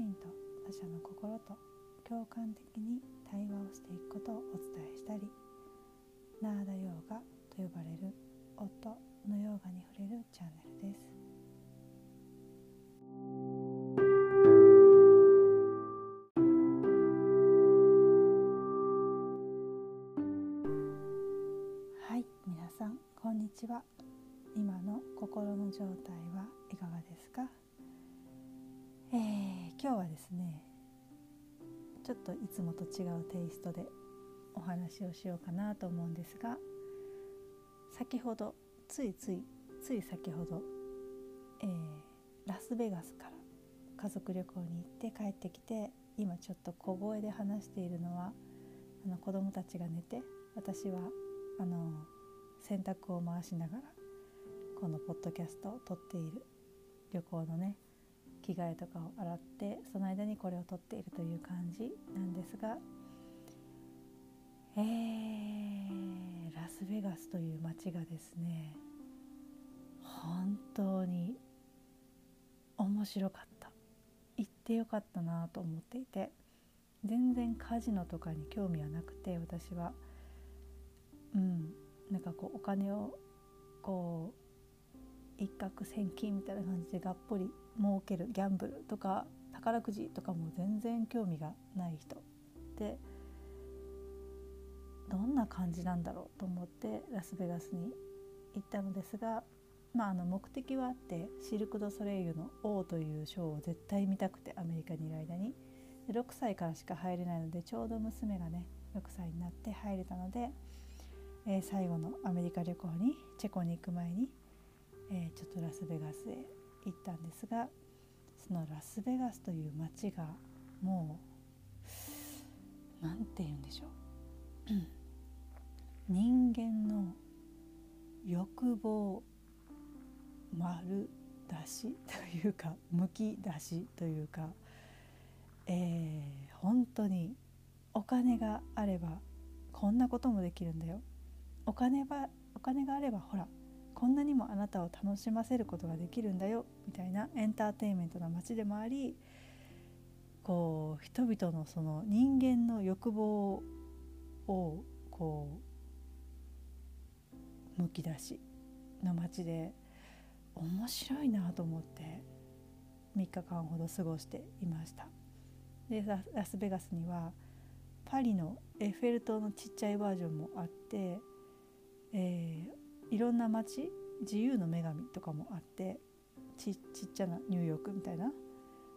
身と他者の心と共感的に対話をしていくことをお伝えしたりナーダヨーガと呼ばれる夫のヨーガにつもと違うテイストでお話をしようかなと思うんですが先ほどついついつい先ほど、えー、ラスベガスから家族旅行に行って帰ってきて今ちょっと小声で話しているのはあの子供たちが寝て私はあの洗濯を回しながらこのポッドキャストを撮っている旅行のね着替えとかを洗ってその間にこれを撮っているという感じなんですがえー、ラスベガスという街がですね本当に面白かった。行ってよかったなと思っていて全然カジノとかに興味はなくて私は。うんなんかこうお金をこう一攫千金みたいな感じでがっぽり儲けるギャンブルとか宝くじとかも全然興味がない人。でどんな感じなんだろうと思ってラスベガスに行ったのですが、まあ、あの目的はあってシルク・ド・ソレイユの「王」というショーを絶対見たくてアメリカにいる間に。6歳からしか入れないのでちょうど娘がね6歳になって入れたので、えー、最後のアメリカ旅行にチェコに行く前に、えー、ちょっとラスベガスへ行ったんですがそのラスベガスという街がもう何て言うんでしょう。人間の欲望丸出しというかむき出しというか、えー、本当にお金があればこんなこともできるんだよ。お金はお金があればほらこんなにもあなたを楽しませることができるんだよみたいなエンターテインメントな街でもありこう人々のその人間の欲望をこうむき出しの街で面白いなと思って3日間ほど過ごしていました。でラスベガスにはパリのエッフェル塔のちっちゃいバージョンもあって、えー、いろんな街自由の女神とかもあってちちっちゃなニューヨークみたいな。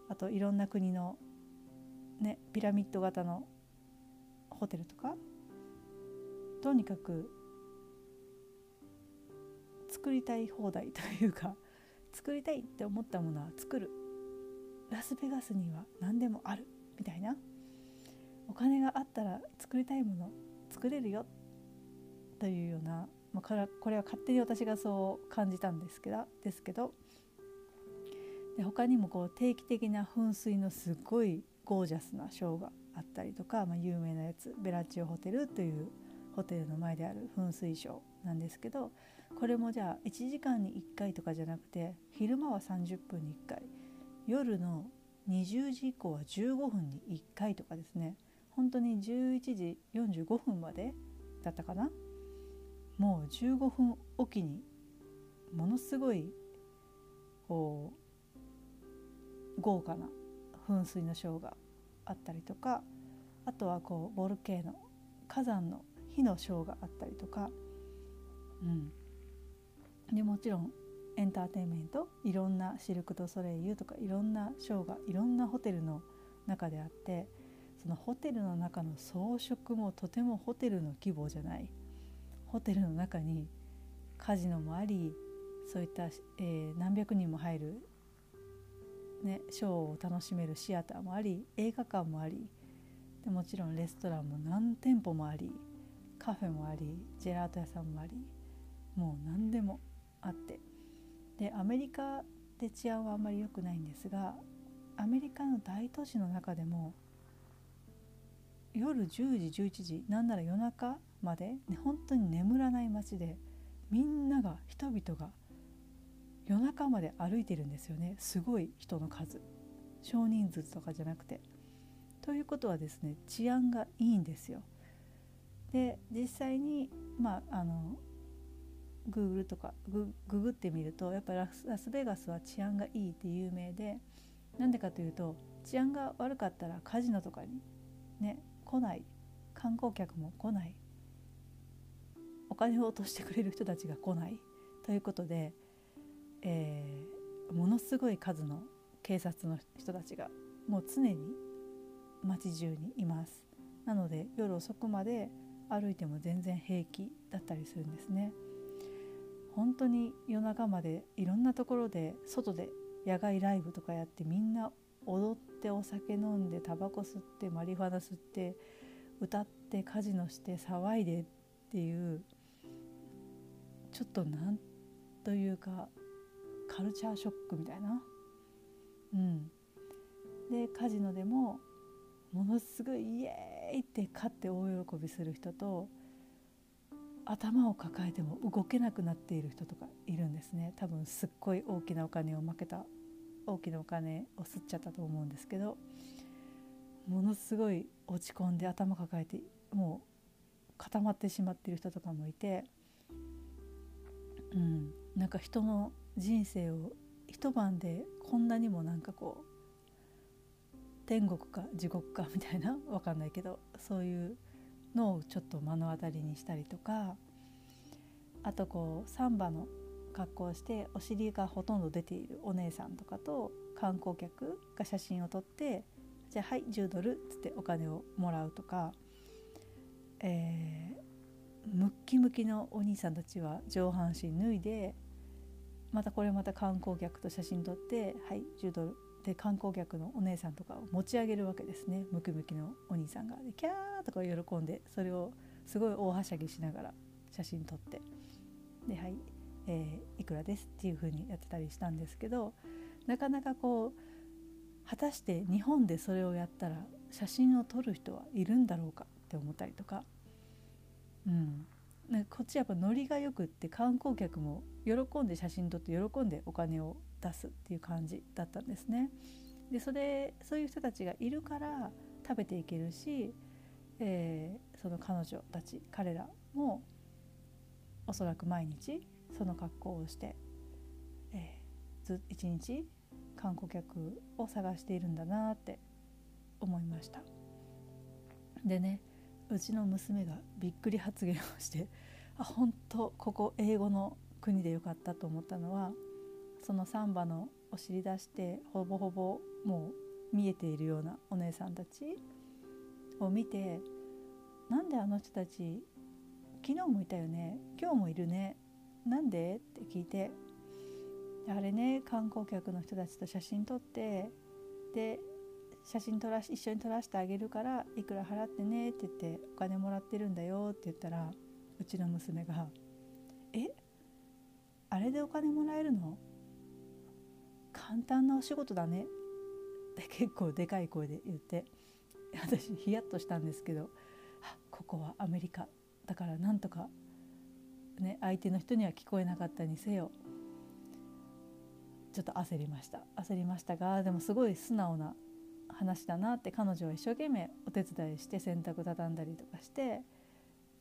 あといろんな国の、ね、ピラミッド型のホテルとか。とにかく作りたい放題というか 作りたいって思ったものは作る。ラスベガスには何でもあるみたいな。お金があったら作りたいもの作れるよ。というようなまあ、これは勝手に私がそう感じたんですけどですけどで他にもこう定期的な噴水のすごいゴージャスなショーがあったりとか、まあ、有名なやつベラチオホテルというホテルの前である噴水ショーなんですけどこれもじゃあ1時間に1回とかじゃなくて昼間は30分に1回夜の20時以降は15分に1回とかですね。本当に11時45分までだったかな？もう15分おきにものすごいこう豪華な噴水のショーがあったりとかあとはこうボルケーノ火山の火のショーがあったりとか、うん、でもちろんエンターテインメントいろんなシルク・ド・ソレイユとかいろんなショーがいろんなホテルの中であってそのホテルの中の装飾もとてもホテルの規模じゃない。ホテルの中にカジノもありそういった、えー、何百人も入る、ね、ショーを楽しめるシアターもあり映画館もありでもちろんレストランも何店舗もありカフェもありジェラート屋さんもありもう何でもあって。でアメリカで治安はあんまり良くないんですがアメリカの大都市の中でも夜10時11時なんなら夜中まで、ね、本当に眠らない街でみんなが人々が夜中まで歩いてるんですよねすごい人の数少人数とかじゃなくて。ということはですね治安がいいんですよ。で実際にまああの Google とかググってみるとやっぱラスラスベガスは治安がいいって有名でなんでかというと治安が悪かったらカジノとかにね来ない観光客も来ないお金を落としてくれる人たちが来ないということで、えー、ものすごい数の警察の人たちがもう常に街中にいます。なので夜遅くまで歩いても全然平気だったりするんですね。本当に夜中までいろんなところで外で野外ライブとかやってみんな踊ってお酒飲んでタバコ吸ってマリファナ吸って歌ってカジノして騒いでっていうちょっとなんというかカルチャーショックみたいな。うん。でカジノでもものすごいイエーイって勝って大喜びする人と頭を抱えても動けなくなっている人とかいるんですね。多分すっごい大きなお金を負けた大きなお金を吸っちゃったと思うんですけどものすごい落ち込んで頭抱えてもう固まってしまっている人とかもいて、うん、なんか人の人生を一晩でこんなにもなんかこう天国か地獄かみたいな 分かんないけどそういうのをちょっと目の当たりにしたりとかあとこうサンバの格好をしてお尻がほとんど出ているお姉さんとかと観光客が写真を撮って「じゃあはい10ドル」っつってお金をもらうとか、えー、ムッキムキのお兄さんたちは上半身脱いでまたこれまた観光客と写真撮って「はい10ドル」で観光客のお姉さんとかを持ち上げるわけですねムキムキのお兄さんが。でキャーとか喜んでそれをすごい大はしゃぎしながら写真撮ってではい、えー、いくらですっていう風にやってたりしたんですけどなかなかこう果たして日本でそれをやったら写真を撮る人はいるんだろうかって思ったりとか、うん、こっちやっぱノリがよくって観光客も喜んで写真撮って喜んでお金を出すっていう感じだったんですね。でそれそういう人たちがいるから食べていけるし、えー、その彼女たち彼らもおそらく毎日その格好をして、えー、ず一日観光客を探しているんだなって思いました。でねうちの娘がびっくり発言をしてあ本当ここ英語の国でよかったと思ったのはそのサンバのお尻出してほぼほぼもう見えているようなお姉さんたちを見てなんであの人たち昨日もいたよね今日もいるねなんでって聞いてあれね観光客の人たちと写真撮ってで写真撮らし一緒に撮らせてあげるからいくら払ってねって言ってお金もらってるんだよって言ったらうちの娘が「え？あれでお金もらえるの？簡単なお仕事だね」って結構でかい声で言って私ヒヤッとしたんですけどあここはアメリカだからなんとかね相手の人には聞こえなかったにせよちょっと焦りました。焦りましたがでもすごい素直な話だなって彼女は一生懸命お手伝いして洗濯畳んだりとかして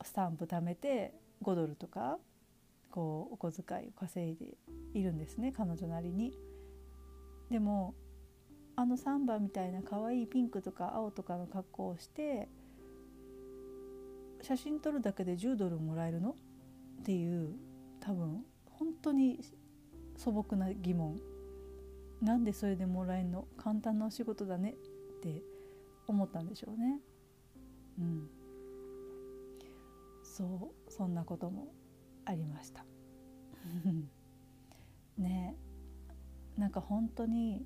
スタンプ貯めて5ドルとかこうお小遣いを稼いでいるんですね彼女なりに。でもあのサンバみたいな可愛いピンクとか青とかの格好をして写真撮るだけで10ドルもらえるの？っていう多分本当に素朴な疑問なんでそれでもらえんの？簡単なお仕事だねって思ったんでしょうね。うん、そうそんなこともありました。ねなんか本当に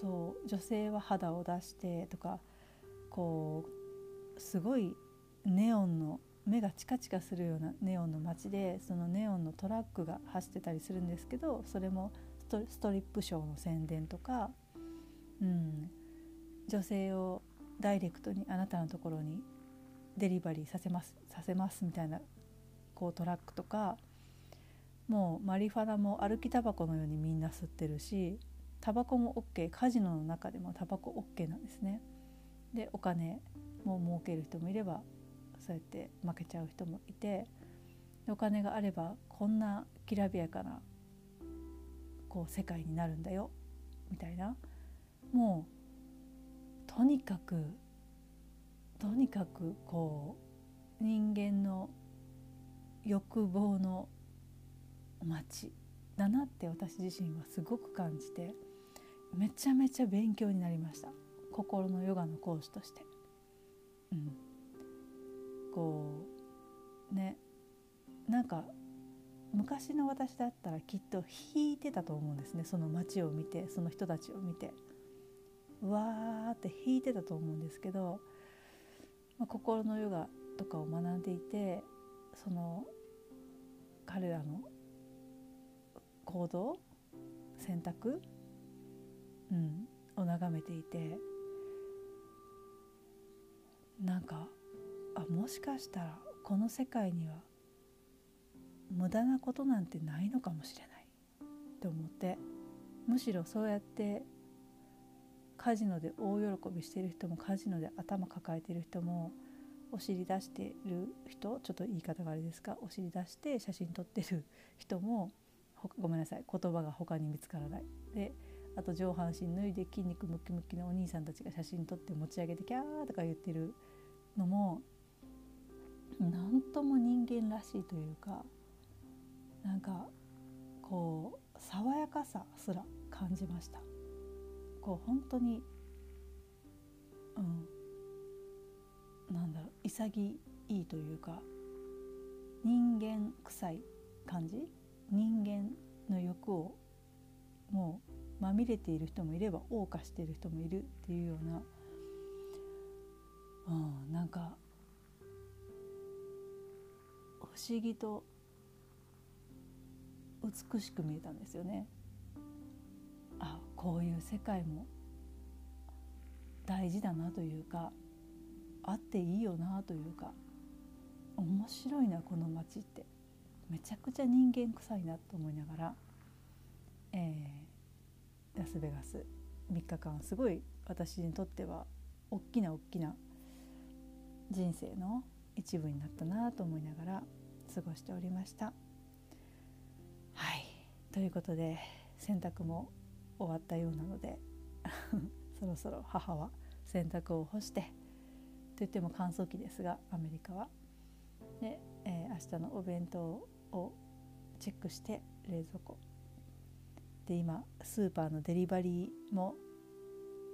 そう女性は肌を出してとかこうすごいネオンの目がチカチカするようなネオンの街でそのネオンのトラックが走ってたりするんですけどそれもストリップショーの宣伝とか、うん、女性をダイレクトにあなたのところにデリバリーさせますさせますみたいなこうトラックとかもうマリファナも歩きタバコのようにみんな吸ってるしタバコも OK カジノの中でもタバコ OK なんですね。でお金も儲ける人もいればそうやって負けちゃう人もいてお金があればこんなきらびやかなこう世界になるんだよ。みたいな。もうとにかくとにかくこう人間の欲望の街だなって私自身はすごく感じてめちゃめちゃ勉強になりました。心のヨガの講師として。うん、こうね。なんか昔の私だったらきっと引いてたと思うんですね。その街を見てその人たちを見て。うわーって引いてたと思うんですけど、まあ、心のヨガとかを学んでいてその彼らの行動選択、うん、を眺めていてなんかあもしかしたらこの世界には無駄なことなんてないのかもしれない。と思ってむしろそうやってカジノで大喜びしてる人もカジノで頭抱えてる人もお尻出してる人ちょっと言い方があれですかお尻出して写真撮ってる人もごめんなさい言葉が他に見つからない。であと上半身脱いで筋肉ムキムキのお兄さんたちが写真撮って持ち上げてキャーとか言ってるのも何とも人間らしいというかなんかこう爽やかさすら感じました。こう本当にうんなんだろう潔いというか人間臭い感じ？人間の欲をもうまみれている人もいれば謳歌している人もいるっていうような、うん、なんか不思議と美しく見えたんですよね。あこういう世界も大事だなというかあっていいよなというか面白いなこの街ってめちゃくちゃ人間臭いなと思いながら、えー、ラスベガス3日間すごい私にとっては大きな大きな人生の一部になったなと思いながら過ごしておりました。ということで洗濯も終わったようなので そろそろ母は洗濯を干してといっても乾燥機ですがアメリカは。で、えー、明日のお弁当をチェックして冷蔵庫。で今スーパーのデリバリーも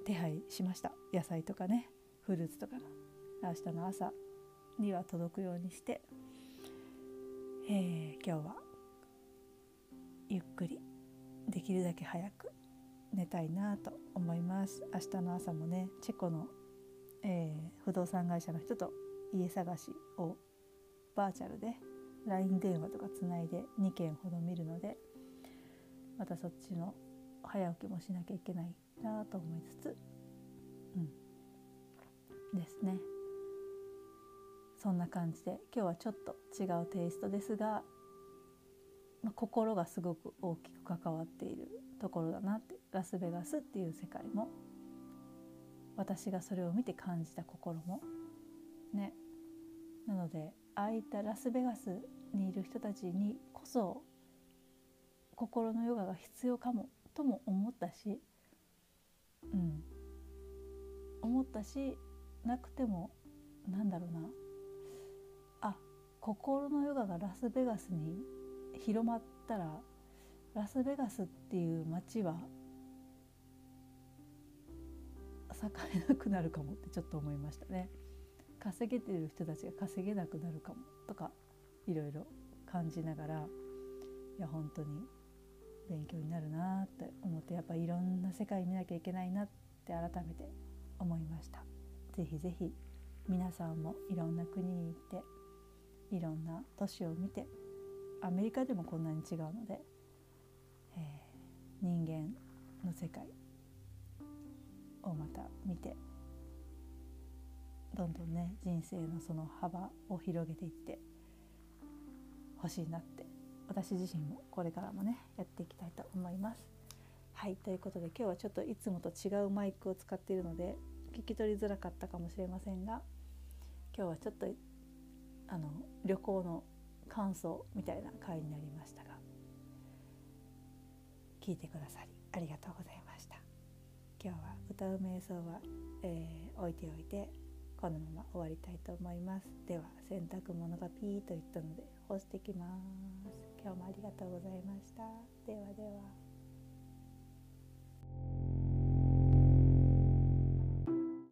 手配しました。野菜とかねフルーツとかの。明日の朝には届くようにして、えー、今日はゆっくりできるだけ早く寝たいなと思います。明日の朝もねチェコの、えー、不動産会社の人と家探しをバーチャルで LINE 電話とかつないで2件ほど見るのでまたそっちの早起きもしなきゃいけないなと思いつつうん。ですね。そんな感じで今日はちょっと違うテイストですが、まあ、心がすごく大きく関わっているところだなってラスベガスっていう世界も私がそれを見て感じた心もね。なのでああいったラスベガスにいる人たちにこそ心のヨガが必要かもとも思ったしうん。思ったしなくてもなんだろうな。あ心のヨガがラスベガスに広まったらラスベガスっていう街は栄えなくなるかもってちょっと思いましたね。稼げてる人たちが稼げなくなるかもとかいろいろ感じながらいや本当に勉強になるなって思ってやっぱいろんな世界見なきゃいけないなって改めて思いました。ぜひぜひ皆さんもいろんな国に行っていろんな都市を見てアメリカでもこんなに違うので、えー、人間の世界をまた見てどんどんね人生のその幅を広げていってほしいなって私自身もこれからもねやっていきたいと思います。はいということで今日はちょっといつもと違うマイクを使っているので聞き取りづらかったかもしれませんが今日はちょっとあの旅行の感想みたいな回になりましたが聞いてくださりありがとうございました。今日は歌う瞑想は、えー、置いておいてこのまま終わりたいと思います。では洗濯物がピーといったので干してきます。今日もありがとうございました。ではでは。